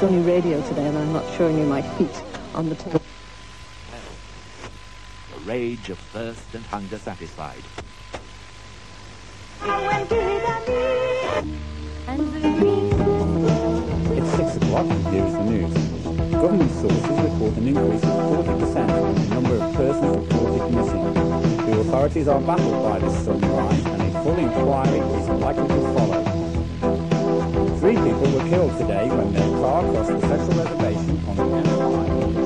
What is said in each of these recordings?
It's only radio today, and I'm not showing you my feet on the table. The rage of thirst and hunger satisfied. It's 6 o'clock and here is the news. Government sources report an increase of 40% in the number of persons reported missing. The authorities are baffled by this sudden rise and a full inquiry is likely to follow killed today when their car crossed the special reservation on the Anaheim.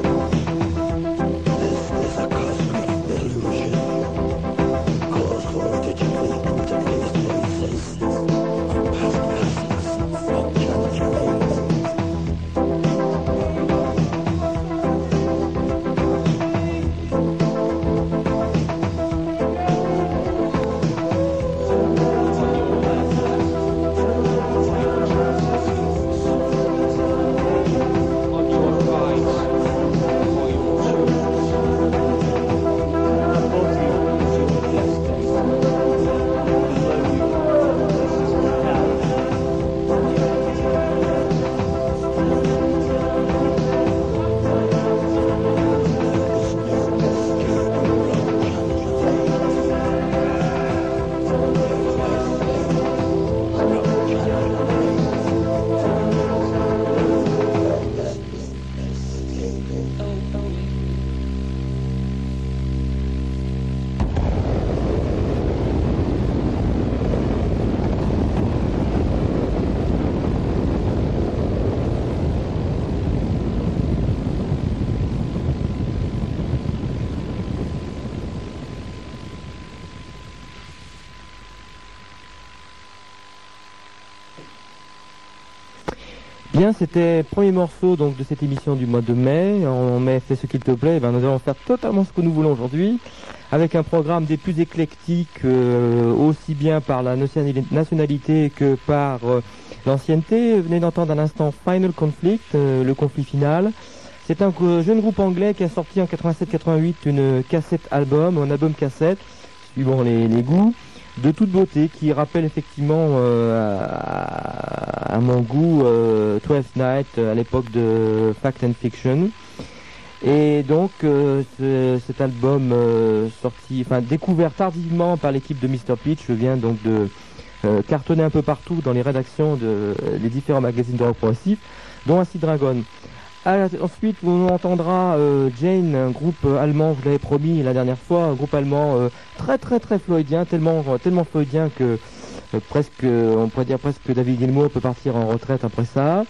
C'était le premier morceau de cette émission du mois de mai. En mai, fais ce qu'il te plaît. Eh ben, nous allons faire totalement ce que nous voulons aujourd'hui, avec un programme des plus éclectiques, euh, aussi bien par la nationali- nationalité que par euh, l'ancienneté. Venez d'entendre à l'instant Final Conflict, euh, le conflit final. C'est un euh, jeune groupe anglais qui a sorti en 87-88 une cassette album, un album cassette, suivant les, les goûts de toute beauté qui rappelle effectivement euh, à, mon goût euh, Twelfth Night euh, à l'époque de Fact and Fiction. Et donc euh, ce- cet album sorti, enfin découvert tardivement par l'équipe de Mr. Pitch vient donc de cartonner un peu partout dans les rédactions de euh, les différents magazines de rock progressif, dont Acid Dragon. Ah, ensuite, on entendra euh, Jane, un groupe euh, allemand, je l'avais promis la dernière fois, un groupe allemand euh, très très très floydien, tellement tellement floydien que euh, presque, euh, on pourrait dire presque que David Gilmour peut partir en retraite après ça.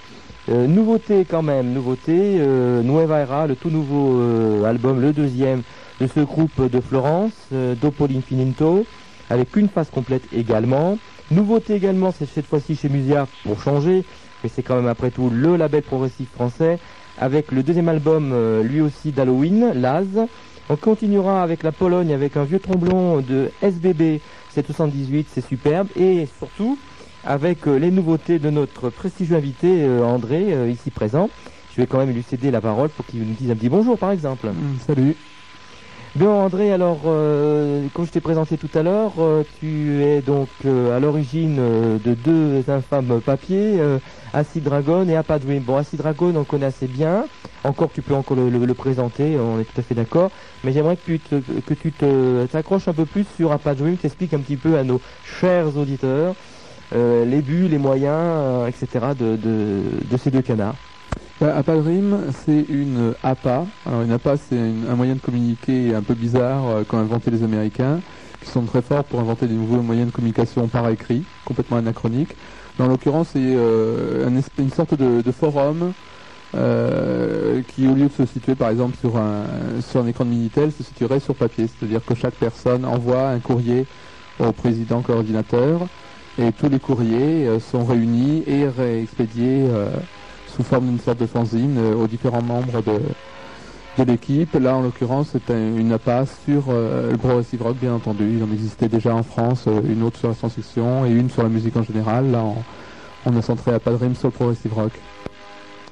Euh, nouveauté quand même, nouveauté, euh, Nueva Era, le tout nouveau euh, album, le deuxième de ce groupe de Florence, euh, Dopo l'Infinito, avec une phase complète également. Nouveauté également, c'est cette fois-ci chez Musia, pour changer, mais c'est quand même après tout le label progressif français, avec le deuxième album, euh, lui aussi d'Halloween, Laz. On continuera avec la Pologne, avec un vieux tromblon de SBB 778, c'est superbe, et surtout avec euh, les nouveautés de notre prestigieux invité euh, André, ici présent. Je vais quand même lui céder la parole pour qu'il nous dise un petit bonjour, par exemple. salut. Bien André, alors euh, comme je t'ai présenté tout à l'heure, euh, tu es donc euh, à l'origine euh, de deux infâmes papiers, Acid Dragon et Appa. Bon, Acid Dragon, on connaît assez bien, encore tu peux encore le, présenter, on est tout à fait d'accord, mais j'aimerais que tu te, que tu te t'accroches un peu plus sur Appa Dream, t'expliques un petit peu à nos chers auditeurs les buts, les moyens, etc. De, de ces deux canards. Bah, APA Dream, c'est une APA. Alors une APA, c'est un moyen de communiquer un peu bizarre euh, qu'ont inventé les Américains, qui sont très forts pour inventer des nouveaux moyens de communication par écrit, complètement anachroniques. En l'occurrence, c'est euh, une sorte de, forum euh, qui, au lieu de se situer par exemple sur un, sur un écran de Minitel, se situerait sur papier. C'est-à-dire que chaque personne envoie un courrier au président coordinateur et tous les courriers euh, sont réunis et réexpédiés euh, sous forme d'une sorte de fanzine euh, aux différents membres de, de l'équipe. Là, en l'occurrence, c'est un- une APA sur euh, le progressive rock, bien entendu. Il en existait déjà en France, euh, une autre sur la science-fiction et une sur la musique en général. Là, on, on a centré APA Dream sur le progressive rock.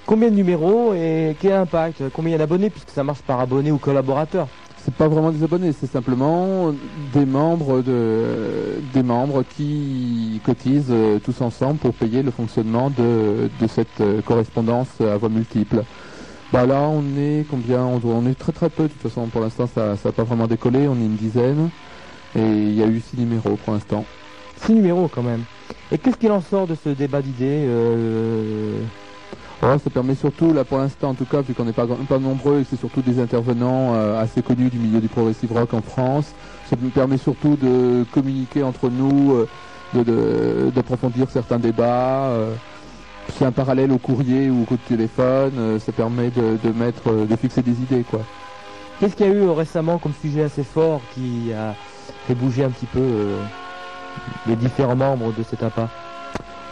Combien de numéros et quel impact? Combien d'abonnés puisque ça marche par abonné ou collaborateur c'est pas vraiment des abonnés, c'est simplement des membres de des membres qui cotisent euh, tous ensemble pour payer le fonctionnement de, cette euh, correspondance à voix multiples. Bah là on est combien? On, est très très peu de toute façon pour l'instant ça ça a pas vraiment décollé, on est une dizaine et il y a eu six numéros pour l'instant. Six numéros quand même. Et qu'est-ce qu'il en sort de ce débat d'idées euh, Ouais, ça permet surtout, là pour l'instant en tout cas, vu qu'on n'est pas, pas nombreux et que c'est surtout des intervenants euh, assez connus du milieu du progressive rock en France, ça nous permet surtout de communiquer entre nous, euh, d'approfondir certains débats. euh. c'est un parallèle au courrier ou au coup de téléphone, euh, ça permet de, de mettre, euh, de fixer des idées quoi. Qu'est-ce qu'il y a eu euh, récemment comme sujet assez fort qui a fait bouger un petit peu euh, les différents membres de cet APA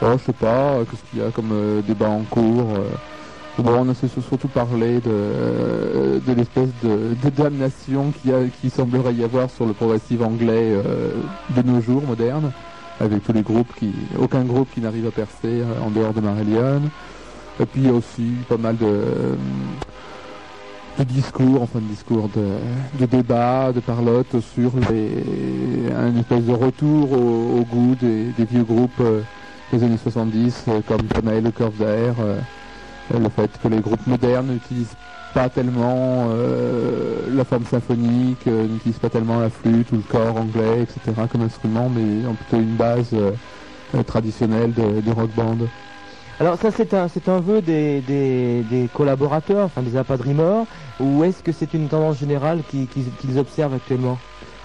Oh, je sais pas, euh, qu'est-ce qu'il y a comme euh, débat en cours euh. Bon, on a surtout parlé de, de l'espèce de, damnation qu'il qui semblerait y avoir sur le progressive anglais de nos jours modernes, avec tous les groupes qui, aucun groupe qui n'arrive à percer en dehors de Marillion. Et puis il y a aussi pas mal de, de discours, enfin de discours de, de débats, de parlotte sur un espèce de retour au, goût des, vieux groupes des années 70 euh, comme Panay, le Curve d'Air, euh, le fait que les groupes modernes n'utilisent pas tellement euh, la forme symphonique, n'utilisent pas tellement la flûte ou le corps anglais, etc. comme instrument, mais ont plutôt une base traditionnelle de, rock band. Alors ça c'est un c'est un vœu des, des, des collaborateurs, enfin des APA Dreamers, ou est-ce que c'est une tendance générale qui- qui- qu'ils observent actuellement?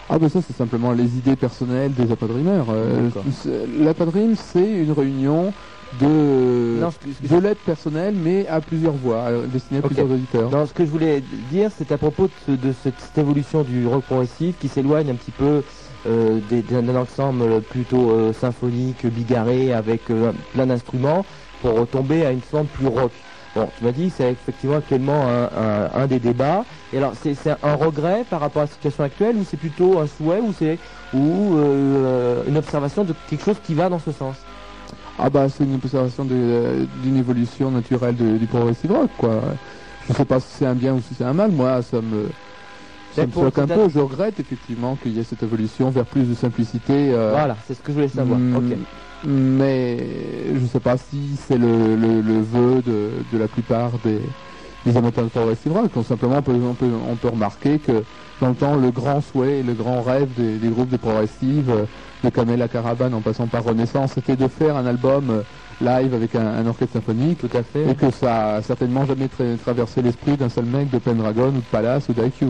Ah ben ça c'est simplement les idées personnelles des Apadrimers. Euh, c'est- L'Apadrim c'est une réunion de, Non, que- de l'aide personnelle mais à plusieurs voix, euh, destinée à plusieurs auditeurs. Non, ce que je voulais dire, c'est à propos de, ce- de cette, évolution du rock progressif qui s'éloigne un petit peu euh, d'un ensemble plutôt euh, symphonique, bigarré, avec euh, plein d'instruments, pour retomber à une forme plus rock. Bon, tu m'as dit, c'est effectivement actuellement un, des débats. Et alors, c'est un regret par rapport à la situation actuelle, ou c'est plutôt un souhait, ou c'est ou euh, une observation de quelque chose qui va dans ce sens? Ah bah c'est une observation d'une évolution naturelle du progressive rock quoi. Je sais pas si c'est un bien ou si c'est un mal, moi ça me ça Mais me pour- choque un c'est peu. Je regrette effectivement qu'il y ait cette évolution vers plus de simplicité. euh, Voilà, c'est ce que je voulais savoir. mm. Mais je sais pas si c'est le, le, le vœu de, de la plupart des, des amateurs de progressive rock. Donc, simplement on peut, on, peut, on peut remarquer que dans le temps le grand souhait et le grand rêve des, des groupes de progressive, euh, de Camela Caravane en passant par Renaissance, c'était de faire un album euh, live avec un, un orchestre symphonique Tout à fait. et que ça a certainement jamais tra- traversé l'esprit d'un seul mec de Pendragon ou de Palace ou d'IQ.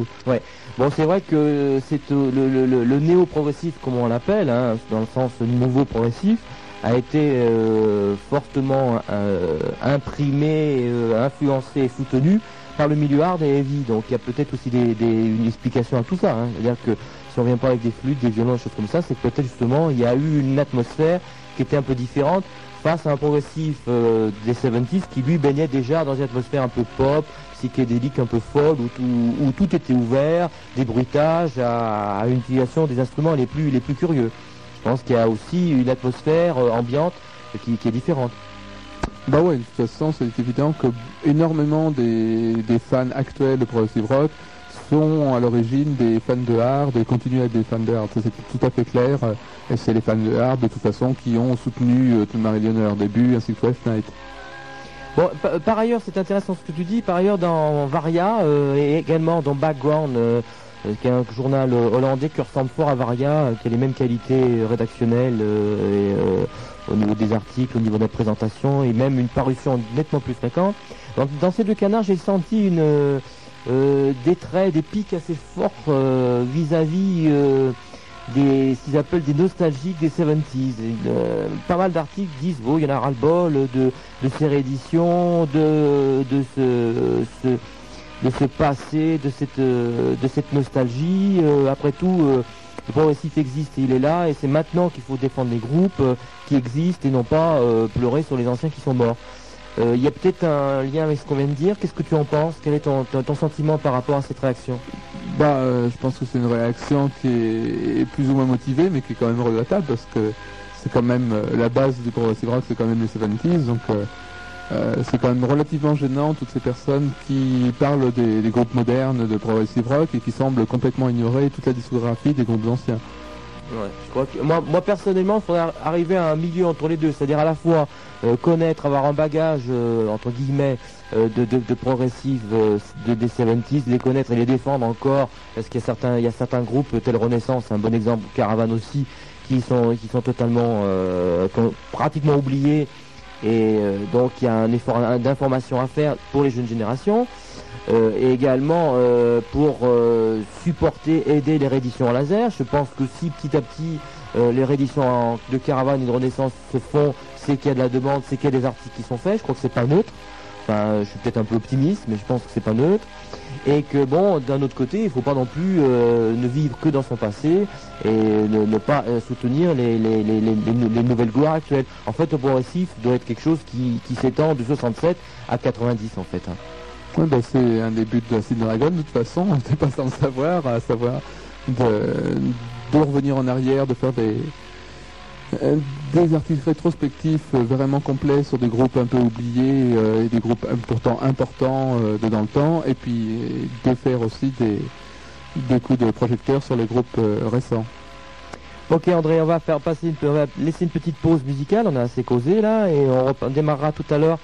Bon, c'est vrai que c'est euh, le, le- le- le néo-progressif, comme on l'appelle, hein, dans le sens nouveau progressif, a été euh, fortement euh, imprimé, euh, influencé et soutenu par le milieu hard et heavy. Donc il y a peut-être aussi des, des- une explication à tout ça. hein. C'est-à-dire que si on vient pas avec des flûtes, des violons, des choses comme ça, c'est que peut-être justement il y a eu une atmosphère qui était un peu différente face à un progressif euh, des 70s qui lui baignait déjà dans une atmosphère un peu pop, psychédélique un peu folle, où tout, était ouvert, des bruitages à, à une utilisation des instruments les plus, les plus curieux. Je pense qu'il y a aussi une atmosphère euh, ambiante qui, est différente. Bah ouais, de toute façon, c'est évident que énormément des, des fans actuels de Progressive Rock sont à l'origine des fans de hard et continuent à être des fans de hard. C'est tout à fait clair. Et c'est les fans de hard, de toute façon, qui ont soutenu euh, Marillion à leur début, ainsi que Twelfth Night. Bon, pa- par ailleurs, c'est intéressant ce que tu dis. Par ailleurs, dans Varia euh, et également dans Background, euh, euh, qui est un journal hollandais qui ressemble fort à Varia, qui a les mêmes qualités rédactionnelles au niveau des articles, au niveau de la présentation et même une parution nettement plus fréquente. Donc, dans ces deux canards, j'ai senti une des traits, des pics assez forts vis-à-vis des ce qu'ils appellent des nostalgiques des 70s. Et, euh, pas mal d'articles disent oh, il y en a ras-le-bol de, de ces rééditions, de, de ce, de ce passé, de cette, euh, de cette nostalgie. Euh, après tout, le progressif existe et il est là, et c'est maintenant qu'il faut défendre les groupes qui existent et non pas pleurer sur les anciens qui sont morts. Euh, Il y a peut-être un lien avec ce qu'on vient de dire. Qu'est-ce que tu en penses? Quel est ton, ton, sentiment par rapport à cette réaction? Bah, euh, je pense que c'est une réaction qui est plus ou moins motivée, mais qui est quand même regrettable parce que c'est quand même euh, la base du Progressive Rock, c'est quand même les 70s, donc c'est quand même relativement gênant toutes ces personnes qui parlent des groupes modernes de progressive rock et qui semblent complètement ignorer toute la discographie des groupes anciens. Ouais, je crois que moi, moi personnellement, il faudrait arriver à un milieu entre les deux, c'est-à-dire à la fois euh, connaître, avoir un bagage euh, entre guillemets euh, de, de, de des 70s, les connaître et les défendre encore, parce qu'il y a certains, il y a certains groupes, tel Renaissance, un bon exemple, Caravan aussi, qui sont, qui sont totalement, pratiquement oubliés, et donc il y a un effort d'information à faire pour les jeunes générations. Euh, et également euh, pour euh, supporter, aider les rééditions en laser. Je pense que si petit à petit les rééditions de Caravane et de Renaissance se font, c'est qu'il y a de la demande, c'est qu'il y a des articles qui sont faits. Je crois que c'est pas neutre. Enfin, je suis peut-être un peu optimiste, mais je pense que c'est pas neutre. Et que bon, d'un autre côté, il faut pas non plus ne vivre que dans son passé et ne, ne pas soutenir les, les, les, les, les nou- les nouvelles gloires actuelles. En fait, le progressif doit être quelque chose qui, qui s'étend de 67 à 90 en fait. hein. Ouais, bah, c'est un des buts de Acid Dragon, de toute façon, on pas sans le savoir, à savoir de, revenir en arrière, de faire des, euh, des articles rétrospectifs vraiment complets sur des groupes un peu oubliés euh, et des groupes pourtant importants euh, de dans le temps, et puis de faire aussi des, des coups de projecteur sur les groupes récents. Ok André, on va faire passer, une, on va laisser une petite pause musicale, on a assez causé là, et on démarrera tout à l'heure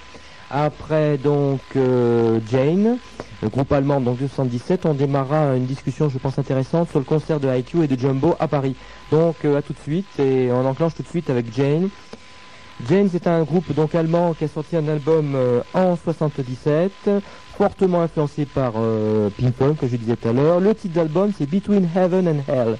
après donc euh, Jane, le groupe allemand donc de 77, on démarrera une discussion je pense intéressante sur le concert de IQ et de Jumbo à Paris. Donc euh, à tout de suite et on enclenche tout de suite avec Jane. Jane c'est un groupe donc allemand qui a sorti un album euh, en 77, fortement influencé par Pink Floyd que je disais tout à l'heure. Le titre d'album c'est Between Heaven and Hell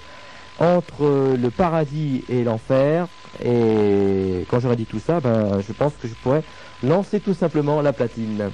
entre le paradis et l'enfer. Et quand j'aurai dit tout ça, ben, je pense que je pourrais lancer tout simplement la platine.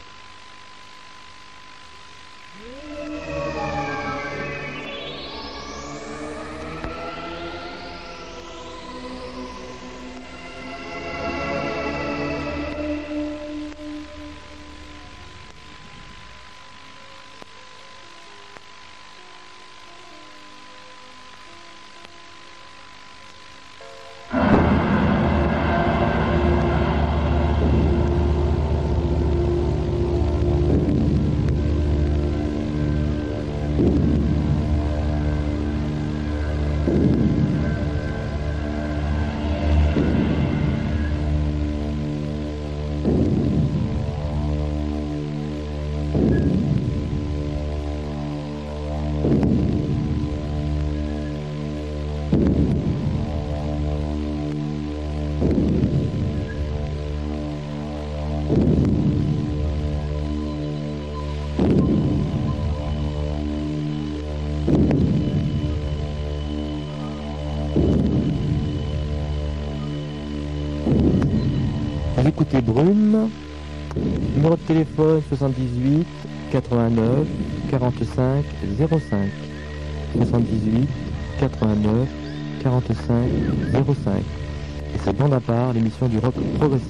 Écoutez Brume, numéro de téléphone 78 89 45 05. 78 89 45 05. Et c'est bande à part l'émission du rock progressif.